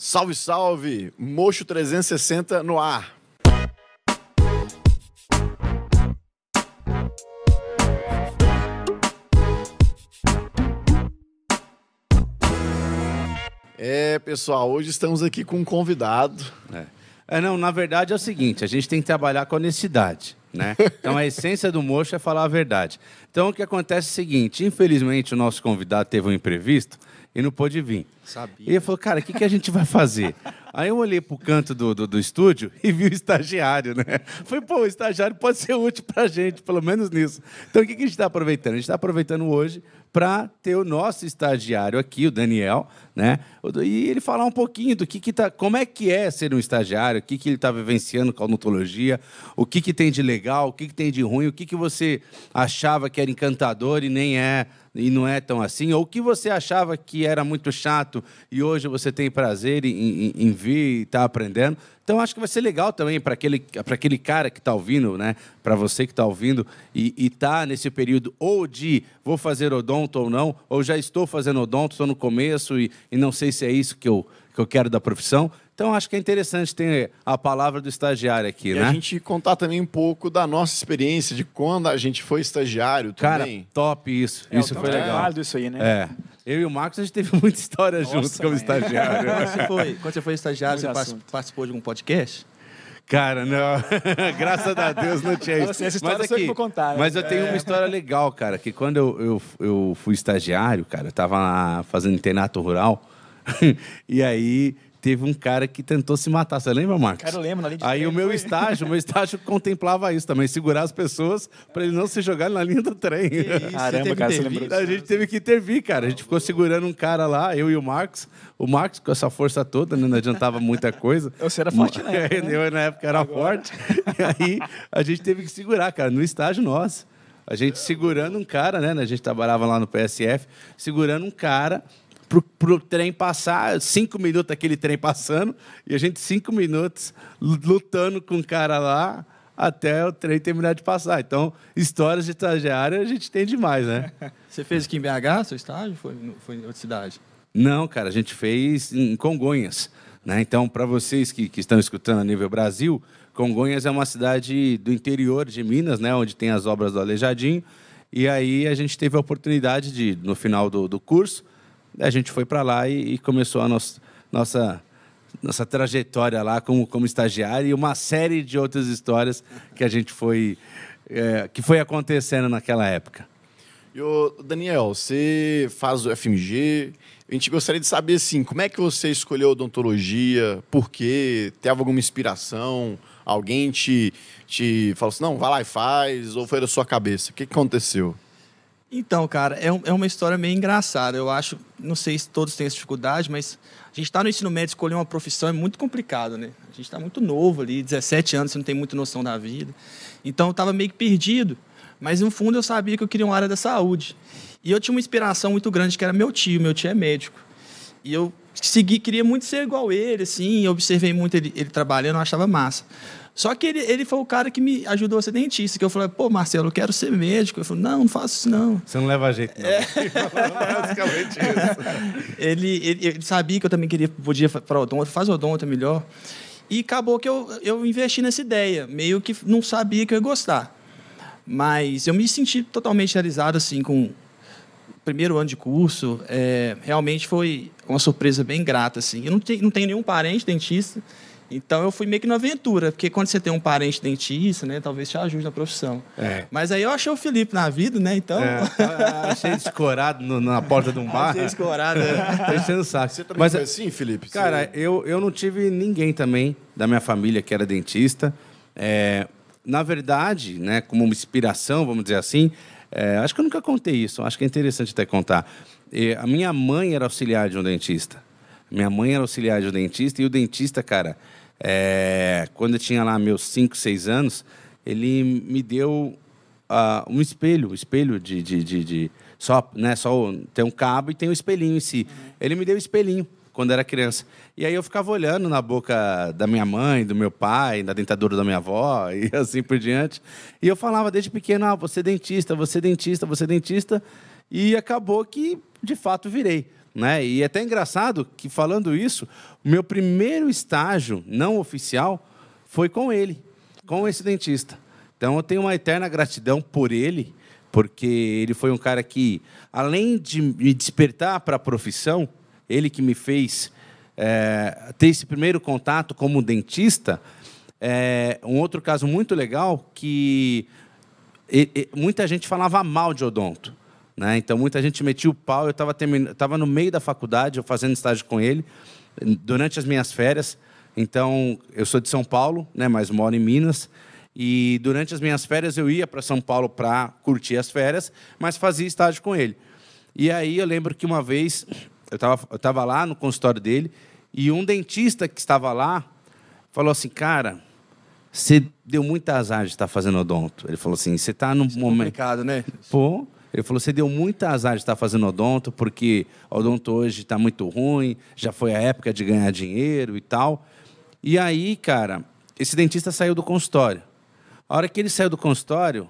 Salve, salve! Mocho 360 no ar. É, pessoal, hoje estamos aqui com um convidado. É. é, não, na verdade é o seguinte, a gente tem que trabalhar com honestidade, né? Então a essência do mocho é falar a verdade. Então o que acontece é o seguinte, infelizmente o nosso convidado teve um imprevisto e não pôde vir. Sabia. E ele falou, cara, o que, que a gente vai fazer? Aí eu olhei pro canto do, do, do, estúdio e vi o estagiário, né? Falei, pô, o estagiário pode ser útil pra gente, pelo menos nisso. Então o que, que a gente está aproveitando? A gente está aproveitando hoje para ter o nosso estagiário aqui, o Daniel, né? E ele falar um pouquinho do que, que tá, como é que é ser um estagiário, o que, que ele está vivenciando com a odontologia, o que, que tem de legal, o que, que tem de ruim, o que, que você achava que era encantador e nem é e não é tão assim, ou que você achava que era muito chato e hoje você tem prazer em, em, em vir e estar tá aprendendo. Então, acho que vai ser legal também para aquele, aquele cara que está ouvindo, né? para você que está ouvindo e está nesse período ou de vou fazer odonto ou não, ou já estou fazendo odonto, estou no começo e, e não sei se é isso que eu, que eu quero da profissão. Então, acho que é interessante ter a palavra do estagiário aqui, e né? a gente contar também um pouco da nossa experiência, de quando a gente foi estagiário também. Cara, top isso. É, isso foi legal. É isso aí, né? É. Eu e o Marcos, a gente teve muita história Nossa, juntos como estagiário. quando, você foi, quando você foi estagiário, Muito você assunto. participou de algum podcast? Cara, não. Graças a Deus não tinha isso. Assim, essa história mas sou eu contar, né? Mas eu tenho uma história legal, cara, que quando eu, eu, eu fui estagiário, cara, eu tava lá fazendo internato rural, e aí teve um cara que tentou se matar. Você lembra, Marcos? Cara, eu lembro, na linha de Aí trem, o meu foi? estágio, o meu estágio contemplava isso também, segurar as pessoas para eles não se jogarem na linha do trem. Caramba, teve cara, você lembrou A gente teve que intervir, cara. A gente ficou segurando um cara lá, eu e o Marcos. O Marcos, com essa força toda, né, não adiantava muita coisa. Você era forte na época, né? Eu, na época, era forte. E aí, a gente teve que segurar, cara, no estágio nosso. A gente segurando um cara, né? A gente trabalhava lá no PSF, segurando um cara pro, pro trem passar, cinco minutos aquele trem passando, e a gente cinco minutos lutando com o cara lá até o trem terminar de passar. Então, histórias de estagiário a gente tem demais, né? Você fez aqui em BH, seu estágio? Foi, foi em outra cidade? Não, cara, a gente fez em Congonhas. Né? Então, para vocês que, que estão escutando a nível Brasil, Congonhas é uma cidade do interior de Minas, né? onde tem as obras do Aleijadinho. E aí a gente teve a oportunidade de, no final do, do curso, a gente foi para lá e, e começou a nossa, nossa, nossa trajetória lá como, como estagiário e uma série de outras histórias que a gente foi, é, que foi acontecendo naquela época. E, ô, Daniel, você faz o FMG. A gente gostaria de saber, assim, como é que você escolheu odontologia? Por quê? Teve alguma inspiração? Alguém te, te falou assim, não, vai lá e faz? Ou foi da sua cabeça? O que aconteceu? Então, cara, é, um- é uma história meio engraçada. Eu acho, não sei se todos têm essa dificuldade, mas a gente está no ensino médio, escolher uma profissão é muito complicado, né? A gente está muito novo ali, 17 anos, você não tem muita noção da vida. Então, eu estava meio que perdido. Mas, no fundo, eu sabia que eu queria uma área da saúde. E eu tinha uma inspiração muito grande, que era meu tio. Meu tio é médico. E eu segui, queria muito ser igual ele, assim. Eu observei muito ele, ele trabalhando, eu achava massa. Só que ele, ele foi o cara que me ajudou a ser dentista. Que eu falei, pô, Marcelo, eu quero ser médico. Ele falou, não, não faço isso, não. Você não leva jeito, não. Basicamente isso. ele, ele, ele sabia que eu também queria, podia para odonto, faz odonto é melhor. E acabou que eu, eu investi nessa ideia, meio que não sabia que eu ia gostar. Mas eu me senti totalmente realizado assim com o primeiro ano de curso. É, realmente foi uma surpresa bem grata. Assim. Eu não, te, não tenho nenhum parente dentista, então eu fui meio que na aventura, porque quando você tem um parente dentista, né, talvez te ajude na profissão. É. Mas aí eu achei o Felipe na vida, né? Então. É, achei descorado no- na porta de um bar. Achei escorado. né? Tá enchendo o saco. Você também Mas, foi assim, Felipe? cara, Você- eu, eu não tive ninguém também da minha família que era dentista. É, na verdade, né, como uma inspiração, vamos dizer assim, é, acho que eu nunca contei isso. Acho que é interessante até contar. E a minha mãe era auxiliar de um dentista. Minha mãe era auxiliar de um dentista e o dentista, cara, é, quando eu tinha lá meus 5, 6 anos, ele me deu ah, um espelho, um espelho de, de, de, de- só, né, só tem um cabo e tem um espelhinho em si. Ele me deu um espelhinho quando era criança. E aí eu ficava olhando na boca da minha mãe, do meu pai, na dentadura da minha avó e assim por diante. E eu falava desde pequeno, ah, você é dentista, você é dentista, você é dentista. E acabou que, de fato, virei. Né? E é até engraçado que, falando isso, o meu primeiro estágio não oficial foi com ele, com esse dentista. Então, eu tenho uma eterna gratidão por ele, porque ele foi um cara que, além de me despertar para a profissão, ele que me fez é, ter esse primeiro contato como dentista. É, um outro caso muito legal que e, e, muita gente falava mal de odonto. Né? Então, muita gente metia o pau. Eu estava tava no meio da faculdade, eu fazendo estágio com ele, durante as minhas férias. Então, eu sou de São Paulo, né, mas moro em Minas. E durante as minhas férias eu ia para São Paulo para curtir as férias, mas fazia estágio com ele. E aí eu lembro que uma vez eu estava eu tava lá no consultório dele e um dentista que estava lá falou assim, cara, você deu muito azar de estar fazendo odonto. Ele falou assim, você está num é momento... complicado, né? Pô, ele falou, você deu muito azar de estar fazendo odonto, porque odonto hoje está muito ruim, já foi a época de ganhar dinheiro e tal. E aí, cara, esse dentista saiu do consultório. A hora que ele saiu do consultório,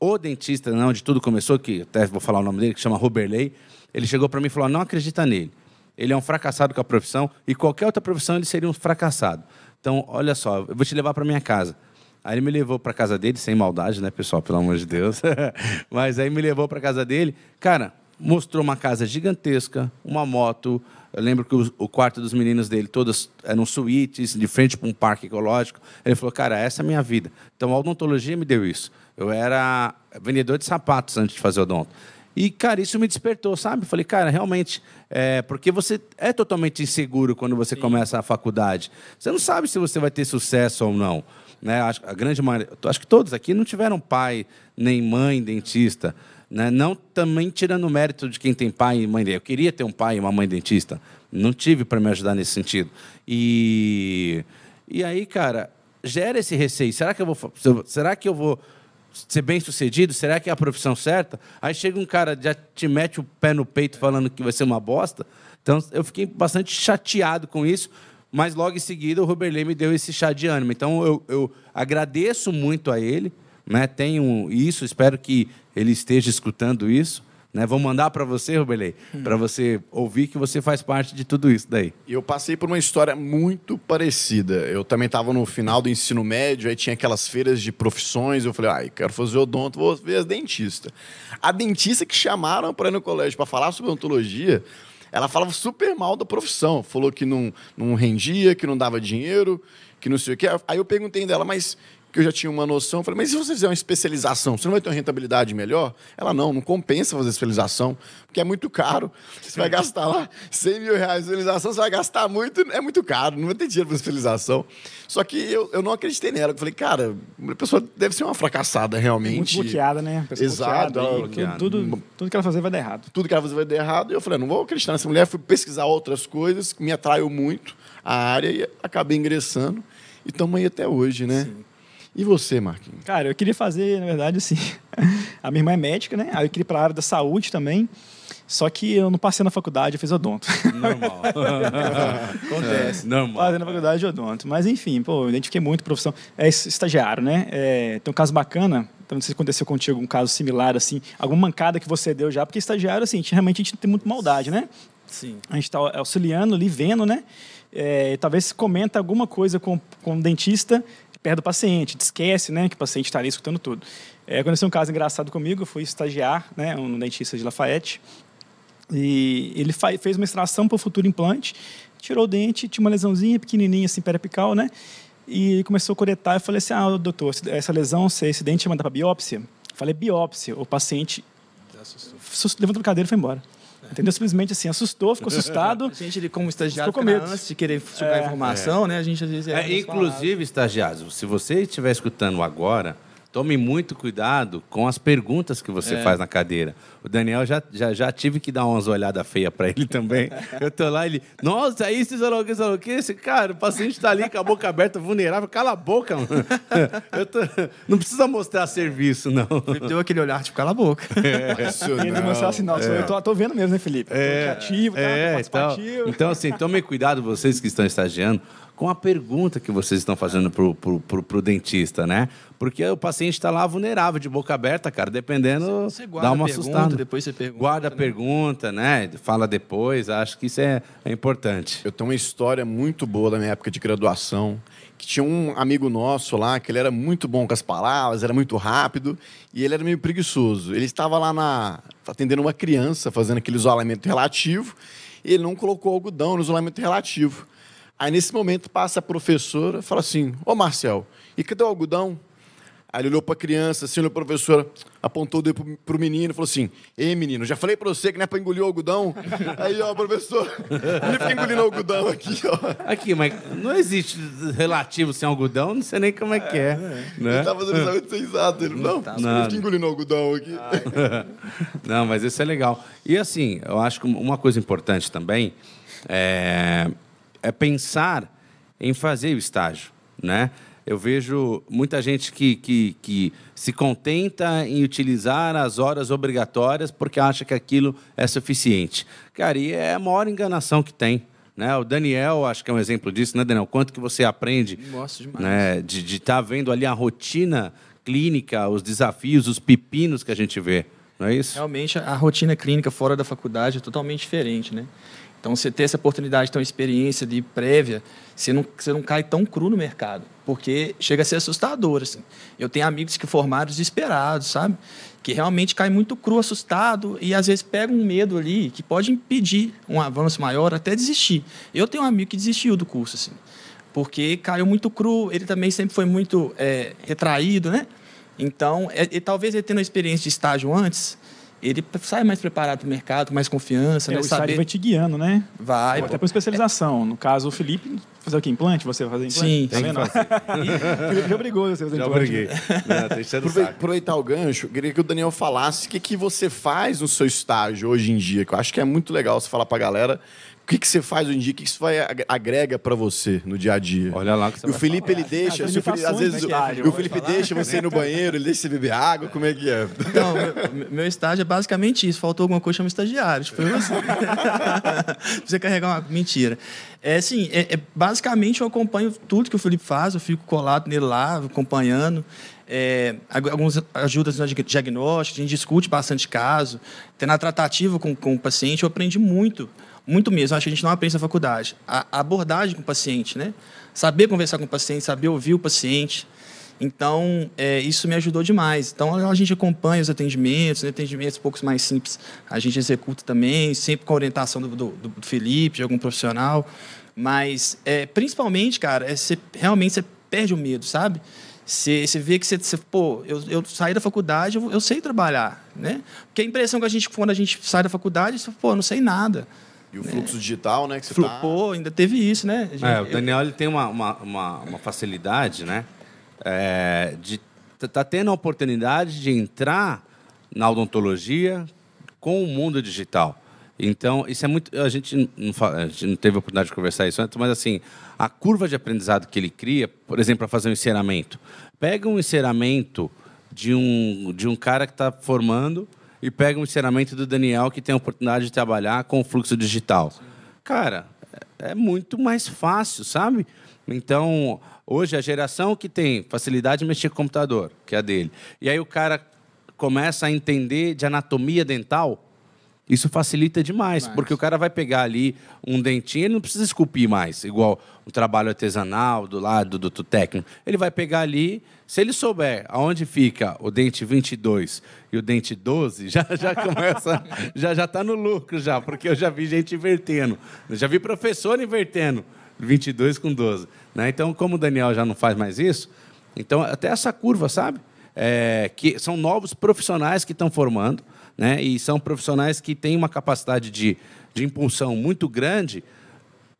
o dentista, não, onde tudo começou, que até vou falar o nome dele, que chama Roberley, ele chegou para mim e falou: não acredita nele. Ele é um fracassado com a profissão e qualquer outra profissão ele seria um fracassado. Então, olha só, eu vou te levar para minha casa. Aí ele me levou para casa dele, sem maldade, né, pessoal, pelo amor de Deus. Mas aí me levou para casa dele. Cara, mostrou uma casa gigantesca, uma moto. Eu lembro que o, quarto dos meninos dele, todas eram suítes, de frente para um parque ecológico. Ele falou, cara, essa é a minha vida. Então a odontologia me deu isso. Eu era vendedor de sapatos antes de fazer odonto. E, cara, isso me despertou, sabe? Falei, cara, realmente, é, porque você é totalmente inseguro quando você Sim. começa a faculdade. Você não sabe se você vai ter sucesso ou não. Né? A grande maioria, acho que todos aqui não tiveram pai nem mãe dentista. Né? Não também tirando o mérito de quem tem pai e mãe. Eu queria ter um pai e uma mãe dentista. Não tive para me ajudar nesse sentido. E, e aí, cara, gera esse receio. Será que eu vou, será que eu vou ser bem sucedido? Será que é a profissão certa? Aí chega um cara, já te mete o pé no peito falando que vai ser uma bosta. Então eu fiquei bastante chateado com isso, mas logo em seguida o Roberley me deu esse chá de ânimo. Então eu, eu agradeço muito a ele, né? tenho isso, espero que ele esteja escutando isso. Né? Vou mandar para você, Rubelei, hum. para você ouvir que você faz parte de tudo isso daí. Eu passei por uma história muito parecida. Eu também estava no final do ensino médio, aí tinha aquelas feiras de profissões. Eu falei, ai, ah, quero fazer odonto, vou ver as dentistas. A dentista que chamaram para ir no colégio para falar sobre odontologia, ela falava super mal da profissão. Falou que não, não rendia, que não dava dinheiro, que não sei o quê. Aí eu perguntei dela, mas que eu já tinha uma noção. Falei, mas se você fizer uma especialização, você não vai ter uma rentabilidade melhor? Ela, não, não compensa fazer especialização, porque é muito caro. Você vai gastar lá 100 mil reais de especialização, você vai gastar muito, é muito caro, não vai ter dinheiro para especialização. Só que eu, eu não acreditei nela. Eu falei, cara, a pessoa deve ser uma fracassada realmente. Muito bloqueada, né? Exato. Ela, tudo, tudo, tudo, que ela fazer vai dar errado. Tudo que ela fazer vai dar errado. E eu falei, não vou acreditar nessa mulher. Fui pesquisar outras coisas, que me atraiu muito a área e acabei ingressando. E estamos aí até hoje, né? Sim. E você, Marquinhos? Cara, eu queria fazer, na verdade, assim. a minha irmã é médica, né? Aí eu queria ir para a área da saúde também. Só que eu não passei na faculdade, eu fiz odonto. Normal. Acontece. É, normal. Passei na faculdade de odonto. Mas enfim, pô, eu identifiquei muito profissão. É estagiário, né? É, tem um caso bacana, então não sei se aconteceu contigo um caso similar, assim, alguma mancada que você deu já, porque estagiário, assim, realmente a gente tem muito maldade, né? Sim. A gente está auxiliando ali, vendo, né? É, talvez comenta alguma coisa com, com o dentista perto do paciente, esquece né, que o paciente está ali escutando tudo. É, aconteceu um caso engraçado comigo, eu fui estagiar, né, um dentista de Lafayette, e ele fez uma extração para o futuro implante, tirou o dente, tinha uma lesãozinha pequenininha, assim, periapical, né, e começou a coletar, eu falei assim, ah, doutor, essa lesão, esse dente manda para biópsia? Eu falei, biópsia, o paciente levantou a cadeira e foi embora. Entendeu? Simplesmente assim, assustou, ficou assustado. A gente, ele, como estagiário, com medo. antes de querer sugar é, informação, é. né? A gente às vezes. É, é inclusive, estagiários, se você estiver escutando agora, tome muito cuidado com as perguntas que você é. faz na cadeira. O Daniel já, já, já tive que dar umas olhadas feias para ele também. Eu tô lá, ele, nossa, aí você falou que, falou que, esse cara, o paciente tá ali com a boca aberta, vulnerável, cala a boca, mano. Eu tô, não precisa mostrar serviço, não. Felipe deu aquele olhar, tipo, cala a boca. É, isso não. demonstrar sinal, é. eu tô, tô, vendo mesmo, né, Felipe? É, ativo, tá? É, então, então, assim, tomem cuidado, vocês que estão estagiando, com a pergunta que vocês estão fazendo pro, pro, pro, pro dentista, né? Porque o paciente está lá vulnerável, de boca aberta, cara, dependendo, Você guarda dá uma a pergunta, assustada. depois você pergunta. Guarda a né? pergunta, né? Fala depois, acho que isso é, é importante. Eu tenho uma história muito boa da minha época de graduação, que tinha um amigo nosso lá, que ele era muito bom com as palavras, era muito rápido, e ele era meio preguiçoso. Ele estava lá na, atendendo uma criança, fazendo aquele isolamento relativo, e ele não colocou algodão no isolamento relativo. Aí, nesse momento, passa a professora e fala assim, ô Marcel, e cadê o algodão? Aí ele olhou para a criança, assim, olhou para a professora, apontou o dedo para o menino e falou assim: Ei, menino, já falei para você que não é para engolir o algodão? Aí, ó, professor, ele fica engolindo algodão aqui, ó. Aqui, mas não existe relativo sem algodão, não sei nem como é que é. né? Ele tá fazendo exatamente sem exato. Ele, não, ele Não. fica engolindo algodão aqui. Não, mas isso é legal. E assim, eu acho que uma coisa importante também é, é pensar em fazer o estágio, né? Eu vejo muita gente que, que, que se contenta em utilizar as horas obrigatórias porque acha que aquilo é suficiente. Cara, e é a maior enganação que tem. Né? O Daniel, acho que é um exemplo disso, né, Daniel? Quanto que você aprende né, de estar vendo ali a rotina clínica, os desafios, os pepinos que a gente vê. Não é isso? Realmente, a rotina clínica fora da faculdade é totalmente diferente, né? Então, você ter essa oportunidade, ter uma experiência ali prévia, você não, você não cai tão cru no mercado, porque chega a ser assustador, assim. Eu tenho amigos que formaram desesperados, sabe? Que realmente cai muito cru, assustado, e às vezes pega um medo ali que pode impedir um avanço maior, até desistir. Eu tenho um amigo que desistiu do curso, assim, porque caiu muito cru, ele também sempre foi muito é, retraído, né? Então, é- e talvez ele tendo uma experiência de estágio antes, ele sai mais preparado para o mercado, com mais confiança, É, né? o estágio Saber... vai te guiando, né? Vai, Até para especialização. No caso, o Felipe, fazer o quê? Implante? Você vai fazer implante? Sim, tá que vendo? o Felipe já obrigou você a fazer Já implante. briguei. Não, tô enchendo o Aprove- saco. Aproveitar o gancho, eu queria que o Daniel falasse o que, que você faz no seu estágio hoje em dia, que eu acho que é muito legal você falar pra galera o que, que você faz hoje em dia, o que, que isso vai, ag- agrega pra você no dia a dia. Olha lá o que você E o Felipe, ele As deixa, o Felipe- às vezes né, o- Felipe falar? deixa você ir no banheiro, ele deixa você beber água, como é que é? Não, meu, meu estágio é basicamente isso. Faltou alguma coisa, chama estagiário. Tipo, assim. Você carregar uma. Mentira. É assim, é, é- basicamente eu acompanho tudo que o Felipe faz, eu fico colado nele lá, acompanhando. É, algumas ajudas no diag- diagnóstico, a gente discute bastante caso. Tendo a tratativa com, com o paciente, eu aprendi muito. Muito mesmo. Acho que a gente não aprende na faculdade. A, a abordagem com o paciente, né? Saber conversar com o paciente, saber ouvir o paciente. Então, é, isso me ajudou demais. Então, a gente acompanha os atendimentos, né, atendimentos poucos mais simples, a gente executa também, sempre com a orientação do, do, do Felipe, de algum profissional. Mas, é, principalmente, cara, é você, realmente você perde o medo, sabe? Você, você vê que você, você pô, eu, eu saí da faculdade, eu, eu sei trabalhar, né? Porque a impressão que a gente, quando a gente sai da faculdade, você, pô, eu não sei nada. E o fluxo digital, né? Que você Flu- tá... Pô, ainda teve isso, né? Gente- É, o eu- Daniel ele tem uma, uma, uma, uma facilidade, né? é, de estar tá tendo a oportunidade de entrar na odontologia com o mundo digital. Então, isso é muito. A gente não, fa- a gente não teve a oportunidade de conversar isso antes, mas assim, a curva de aprendizado que ele cria, por exemplo, para fazer um enceramento. Pega um enceramento de um, de um cara que está formando e pega um enceramento do Daniel que tem a oportunidade de trabalhar com o fluxo digital. Cara, é é muito mais fácil, sabe? Então, hoje a geração que tem facilidade de mexer com o computador, que é a dele, e aí o cara começa a entender de anatomia dental, isso facilita demais, porque o cara vai pegar ali um dentinho, ele não precisa esculpir mais, igual um trabalho artesanal do lado do, do técnico. Ele vai pegar ali, se ele souber aonde fica o dente 22 e o dente 12, já, já começa, já já está no lucro já, porque eu já vi gente invertendo. Eu já vi professor invertendo 22 com 12. Né? Então, como o Daniel já não faz mais isso, então até essa curva, sabe? É, que são novos profissionais que estão formando, né? E são profissionais que têm uma capacidade de, de impulsão muito grande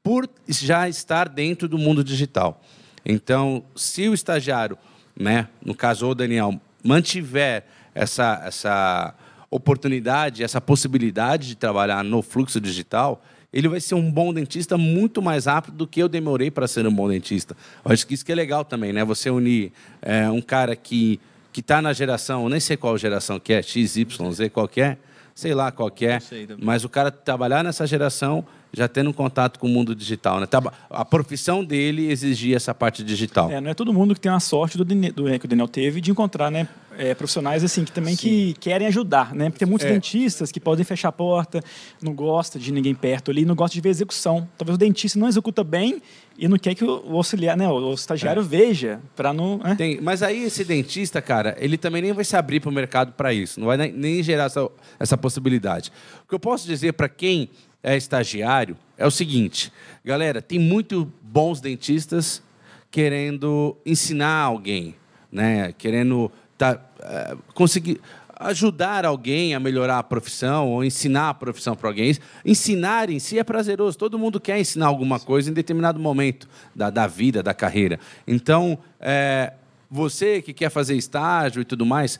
por já estar dentro do mundo digital. Então, se o estagiário, né, no caso o Daniel, mantiver essa, essa oportunidade, essa possibilidade de trabalhar no fluxo digital, ele vai ser um bom dentista muito mais rápido do que eu demorei para ser um bom dentista. Eu acho que isso que é legal também, né? Você unir é, um cara que que está na geração, nem sei qual geração que é, X, Y, Z, qual que é, sei lá qual é, mas o cara trabalhar nessa geração já tendo contato com o mundo digital, né? A profissão dele exigia essa parte digital. É, não é todo mundo que tem a sorte do, do que o Daniel teve de encontrar, né, é, profissionais assim que também que querem ajudar, né? Porque tem muitos É. dentistas que podem fechar a porta, não gosta de ninguém perto ali, não gosta de ver execução. Talvez o dentista não executa bem e não quer que o, auxiliar, né, o, estagiário veja para não, né? Tem, mas aí esse dentista, cara, ele também nem vai se abrir para o mercado para isso, não vai nem, nem gerar essa, essa possibilidade. O que eu posso dizer para quem é estagiário é o seguinte, galera, tem muito bons dentistas querendo ensinar alguém, né? Querendo tá, eh, conseguir ajudar alguém a melhorar a profissão ou ensinar a profissão para alguém. Ensinar em si é prazeroso. Todo mundo quer ensinar alguma coisa em determinado momento da, da vida, da carreira. Então, eh, você que quer fazer estágio e tudo mais,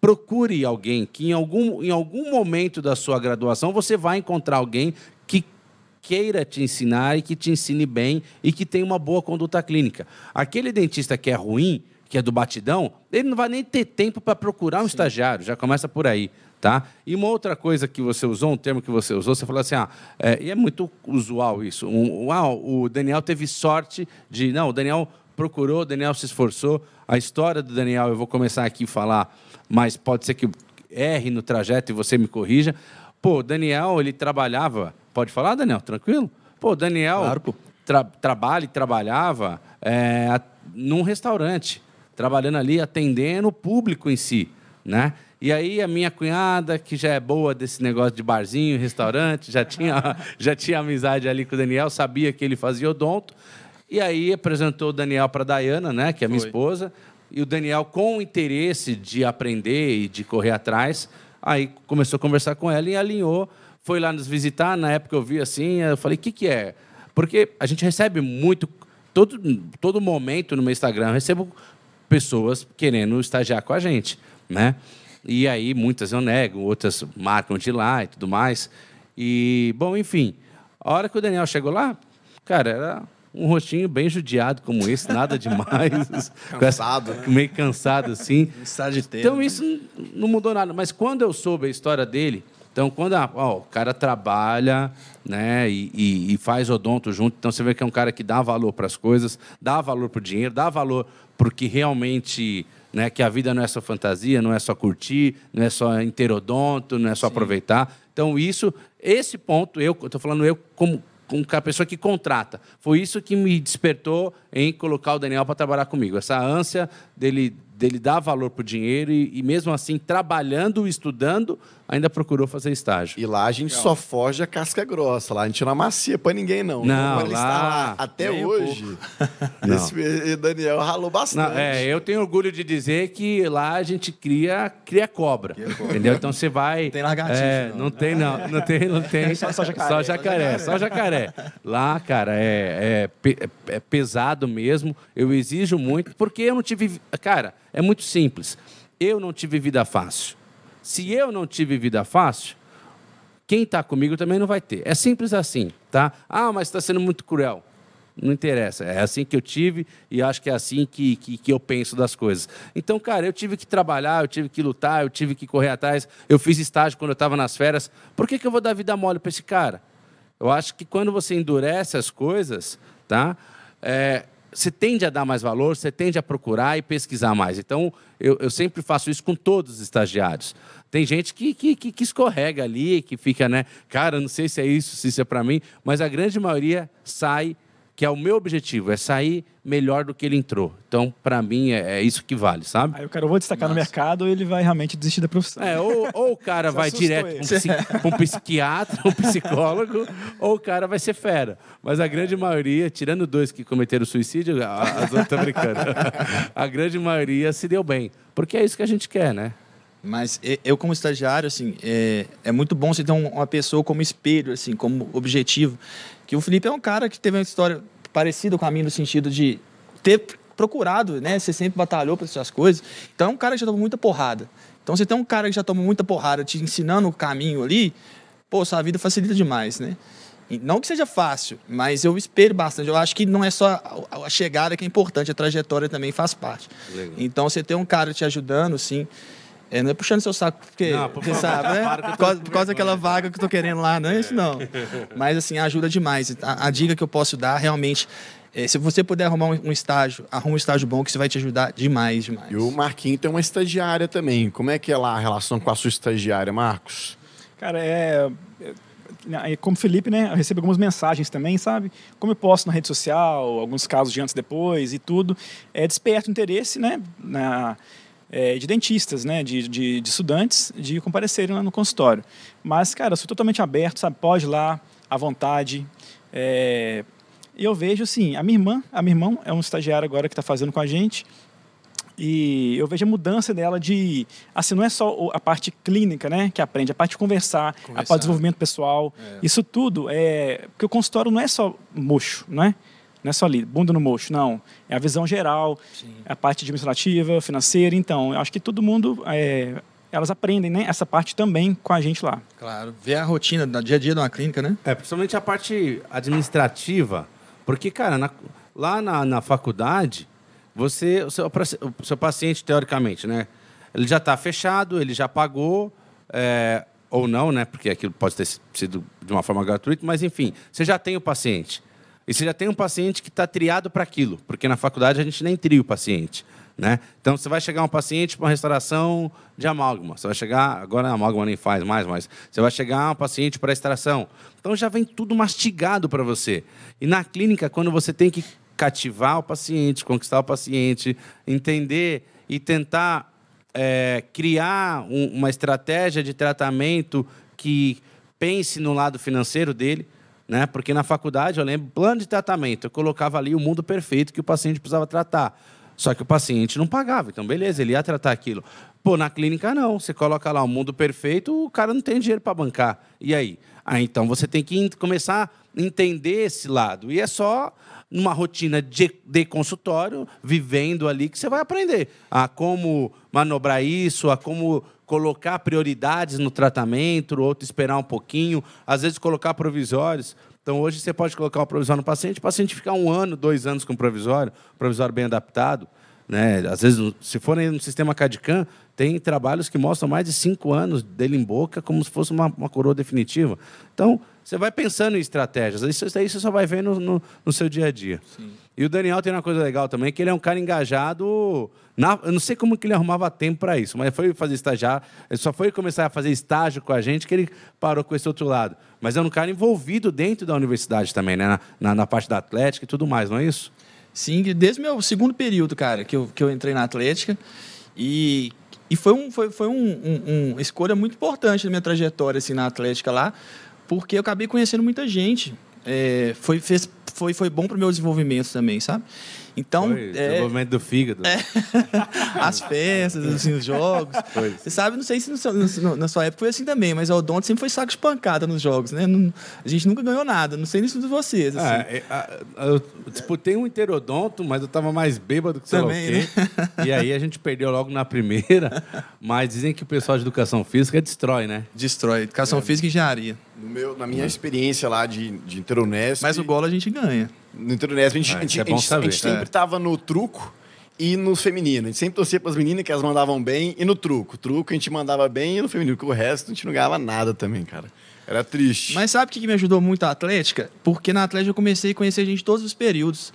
procure alguém que em algum, em algum momento da sua graduação você vai encontrar alguém que queira te ensinar e que te ensine bem e que tenha uma boa conduta clínica. Aquele dentista que é ruim, que é do batidão, ele não vai nem ter tempo para procurar um estagiário, já começa por aí. Tá? E uma outra coisa que você usou, um termo que você usou, você falou assim, ah, é, e é muito usual isso. Um, um, ah, o Daniel teve sorte de. Não, o Daniel procurou, o Daniel se esforçou. A história do Daniel, eu vou começar aqui a falar, mas pode ser que erre no trajeto e você me corrija. Pô, o Daniel, ele trabalhava. Pode falar, Daniel? Tranquilo? Pô, o Daniel Claro, pô. tra trabalha e trabalhava é, num restaurante, trabalhando ali, atendendo o público em si, né? E aí a minha cunhada, que já é boa desse negócio de barzinho, restaurante, já tinha, já tinha amizade ali com o Daniel, sabia que ele fazia odonto. E aí apresentou o Daniel para a Dayana, né, que é minha Foi. esposa, e o Daniel com o interesse de aprender e de correr atrás, aí começou a conversar com ela e alinhou, foi lá nos visitar, na época eu vi assim, eu falei, o que que é? Porque a gente recebe muito, todo, todo momento no meu Instagram, eu recebo pessoas querendo estagiar com a gente, né? E aí muitas eu nego, outras marcam de lá e tudo mais. E, bom, enfim, a hora que o Daniel chegou lá, cara, era um rostinho bem judiado como esse, nada demais. Com essa- Cansado, né? Meio cansado, assim. Estágio inteiro. Então isso n- não mudou nada. Mas quando eu soube a história dele, então quando a- ó, o cara trabalha, né, e, e- e faz odonto junto, então você vê que é um cara que dá valor para as coisas, dá valor para o dinheiro, dá valor porque realmente, né, que a vida não é só fantasia, não é só curtir, não é só interodonto, não é só aproveitar. Então isso, esse ponto, eu estou falando eu como com a pessoa que contrata. Foi isso que me despertou em colocar o Daniel para trabalhar comigo. Essa ânsia dele, dele dar valor para o dinheiro e, e, mesmo assim, trabalhando, estudando, ainda procurou fazer estágio. E lá a gente só forja casca grossa. Lá a gente não amacia pra ninguém, não. Não, Como ele lá- está lá até hoje. Não. Esse Daniel ralou bastante. Não, é, eu tenho orgulho de dizer que lá a gente cria, cria cobra. Entendeu? Então você vai. Tem lagartixa, É, não. não tem, não. Não tem, não tem. Só- só jacaré. Só jacaré, só jacaré. Lá, cara, é, é, pe- é pesado mesmo. Eu exijo muito, porque eu não tive. Cara, é muito simples. Eu não tive vida fácil. Se eu não tive vida fácil, quem está comigo também não vai ter. É simples assim, tá? Ah, mas está sendo muito cruel. Não interessa. É assim que eu tive e acho que é assim que, que, que eu penso das coisas. Então, cara, eu tive que trabalhar, eu tive que lutar, eu tive que correr atrás. Eu fiz estágio quando eu estava nas férias. Por que, que eu vou dar vida mole para esse cara? Eu acho que quando você endurece as coisas, tá? É, você tende a dar mais valor, você tende a procurar e pesquisar mais. Então, eu, eu sempre faço isso com todos os estagiários. Tem gente que, que, que, que escorrega ali, que fica, né? Cara, não sei se é isso, se isso é para mim, mas a grande maioria sai, que é o meu objetivo, é sair melhor do que ele entrou. Então, para mim, é, é isso que vale, sabe? Aí o cara ou vou destacar no mercado ou ele vai realmente desistir da profissão. É, ou, ou o cara vai direto para um, um psiquiatra, um psicólogo, ou o cara vai ser fera. Mas a grande maioria, tirando dois que cometeram suicídio, a- as outras estão brincando. A grande maioria se deu bem. Porque é isso que a gente quer, né? Mas eu, como estagiário, assim, é, é muito bom você ter um- uma pessoa como espelho, assim, como objetivo. Que o Felipe é um cara que teve uma história parecida com a minha, no sentido de ter procurado, né? Você sempre batalhou para essas coisas. Então é um cara que já tomou muita porrada. Então você tem um cara que já tomou muita porrada te ensinando o caminho ali, pô, sua vida facilita demais, né? E Não que seja fácil, mas eu espelho bastante. Eu acho que não é só a- a chegada que é importante, a trajetória também faz parte. Legal. Então você ter um cara te ajudando, sim, É, não é puxando seu saco, porque Não, por você sabe, né? Por causa, com por causa daquela vaga que eu tô querendo lá, não é isso não. Mas assim, ajuda demais. A, a dica que eu posso dar realmente é, se você puder arrumar um, um estágio, arruma um estágio bom que isso vai te ajudar demais, demais. E o Marquinho tem uma estagiária também. Como é que é lá a relação com a sua estagiária, Marcos? Cara, é. é, Como Felipe, né? Eu recebo algumas mensagens também, sabe? Como eu posto na rede social, alguns casos de antes e depois e tudo. É, desperta o interesse, né? Na, é, de dentistas, né? De, de, de estudantes de comparecerem lá no consultório. Mas, cara, eu sou totalmente aberto, sabe? Pode ir lá, à vontade. É, e eu vejo, assim, a minha irmã, a minha irmã é um estagiário agora que está fazendo com a gente. E eu vejo a mudança dela de. Assim, não é só a parte clínica, né? Que aprende, a parte de conversar, a Conversar. parte de desenvolvimento pessoal. Isso tudo é. Porque o consultório não é só mocho, não é? Não é só ali, bunda no mocho, não. É a visão geral, é a parte administrativa, financeira. Então, eu acho que todo mundo. é, elas aprendem, né? Essa parte também com a gente lá. Claro. Ver a rotina do dia a dia de uma clínica, né? É, principalmente a parte administrativa, porque, cara, na- lá na, na faculdade, você, o seu, o seu paciente, teoricamente, né? Ele já está fechado, ele já pagou, é, ou não, né? Porque aquilo pode ter sido de uma forma gratuita, mas enfim, você já tem o paciente. E você já tem um paciente que está triado para aquilo, porque na faculdade a gente nem tria o paciente. Né? Então você vai chegar um paciente para uma restauração de amálgama. Você vai chegar, agora a amálgama nem faz mais, mas você vai chegar um paciente para extração. Então já vem tudo mastigado para você. E na clínica, quando você tem que cativar o paciente, conquistar o paciente, entender e tentar é, criar um- uma estratégia de tratamento que pense no lado financeiro dele, né? Porque na faculdade, eu lembro, plano de tratamento, eu colocava ali o mundo perfeito que o paciente precisava tratar. Só que o paciente não pagava, então beleza, ele ia tratar aquilo. Pô, na clínica não, você coloca lá o mundo perfeito, o cara não tem dinheiro para bancar. E aí? Ah, então você tem que começar a entender esse lado. E é só numa rotina de, de consultório, vivendo ali, que você vai aprender a como manobrar isso, a como colocar prioridades no tratamento, outro esperar um pouquinho, às vezes colocar provisórios. Então, hoje você pode colocar um provisório no paciente, o paciente ficar um ano, dois anos com provisório, provisório bem adaptado. Né? Às vezes, se forem no sistema CADCAM, tem trabalhos que mostram mais de cinco anos dele em boca, como se fosse uma, uma coroa definitiva. Então, você vai pensando em estratégias. Isso daí você só vai ver no, no, no seu dia a dia. E o Daniel tem uma coisa legal também, que ele é um cara engajado. Na, eu não sei como que ele arrumava tempo para isso, mas foi fazer estagiar. Ele só foi começar a fazer estágio com a gente que ele parou com esse outro lado. Mas é um cara envolvido dentro da universidade também, né? Na, na, na parte da atlética e tudo mais, não é isso? Sim, desde o meu segundo período, cara, que eu, que eu entrei na Atlética. E, e foi, um, foi, foi um, um- uma escolha muito importante na minha trajetória assim, na Atlética lá, porque eu acabei conhecendo muita gente. É, foi, fez, foi, foi bom para o meu desenvolvimento também, sabe? Então, Foi, é, desenvolvimento do fígado. as festas, assim, os jogos. Foi. Você sabe, não sei se no seu- no- na sua época foi assim também, mas o Odonto sempre foi saco de pancada nos jogos, né? Não- a gente nunca ganhou nada, não sei nisso de vocês. Assim. Ah, é, ah, eu disputei um interodonto, mas eu estava mais bêbado que sei lá o né? E aí a gente perdeu logo na primeira. Mas dizem que o pessoal de educação física destrói, né? Destrói. Educação física e engenharia. No meu, na minha experiência lá de, de Interunesp... Mas o golo a gente ganha. No Interunesp, a gente, Ah, a gente, é a gente- a gente sempre É. estava no truco e no feminino. A gente sempre torcia para as meninas que elas mandavam bem e no truco. Truco a gente mandava bem e no feminino, porque o resto a gente não ganhava nada também, cara. Era triste. Mas sabe o que me ajudou muito a Atlética? Porque na Atlética eu comecei a conhecer gente de todos os períodos.